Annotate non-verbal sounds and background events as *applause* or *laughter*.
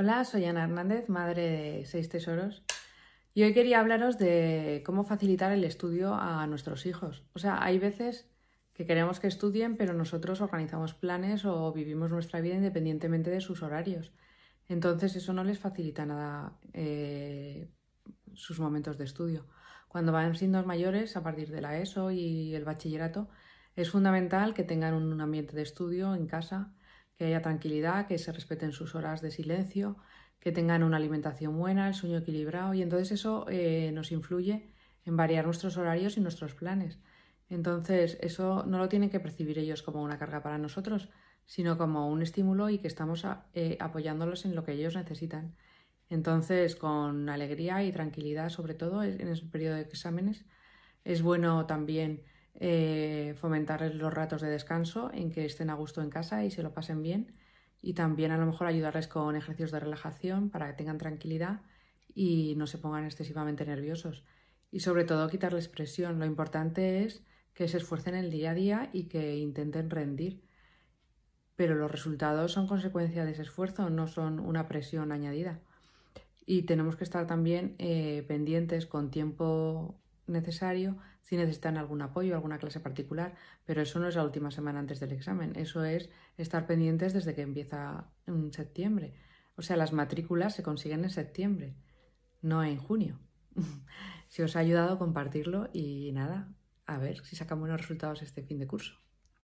Hola, soy Ana Hernández, madre de seis tesoros, y hoy quería hablaros de cómo facilitar el estudio a nuestros hijos. O sea, hay veces que queremos que estudien, pero nosotros organizamos planes o vivimos nuestra vida independientemente de sus horarios. Entonces eso no les facilita nada eh, sus momentos de estudio. Cuando van siendo mayores, a partir de la ESO y el bachillerato, es fundamental que tengan un ambiente de estudio en casa que haya tranquilidad, que se respeten sus horas de silencio, que tengan una alimentación buena, el sueño equilibrado y entonces eso eh, nos influye en variar nuestros horarios y nuestros planes. Entonces eso no lo tienen que percibir ellos como una carga para nosotros, sino como un estímulo y que estamos eh, apoyándolos en lo que ellos necesitan. Entonces, con alegría y tranquilidad, sobre todo en el periodo de exámenes, es bueno también eh, fomentar los ratos de descanso en que estén a gusto en casa y se lo pasen bien y también a lo mejor ayudarles con ejercicios de relajación para que tengan tranquilidad y no se pongan excesivamente nerviosos y sobre todo quitarles presión. Lo importante es que se esfuercen el día a día y que intenten rendir. Pero los resultados son consecuencia de ese esfuerzo, no son una presión añadida. Y tenemos que estar también eh, pendientes con tiempo necesario si necesitan algún apoyo, alguna clase particular, pero eso no es la última semana antes del examen, eso es estar pendientes desde que empieza en septiembre. O sea, las matrículas se consiguen en septiembre, no en junio. *laughs* si os ha ayudado, compartirlo y nada, a ver si sacamos buenos resultados este fin de curso.